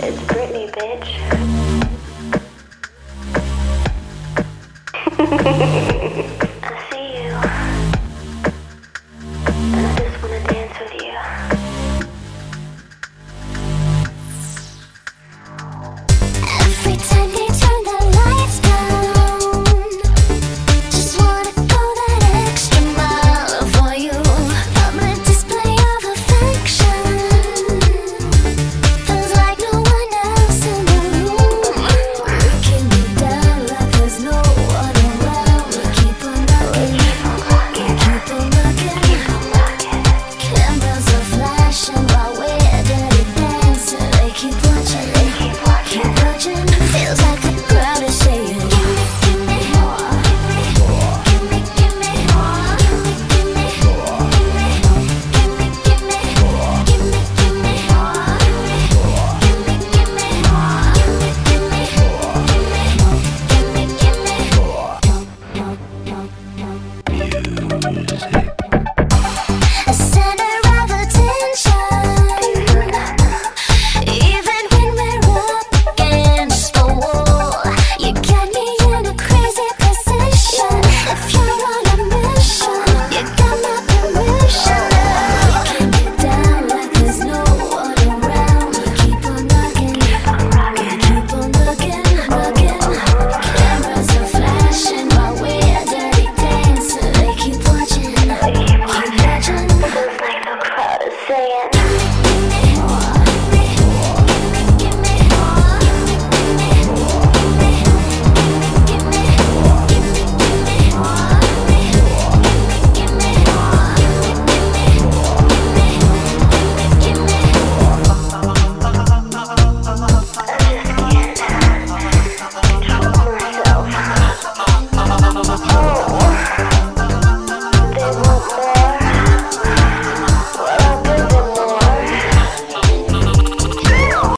It's Britney, bitch.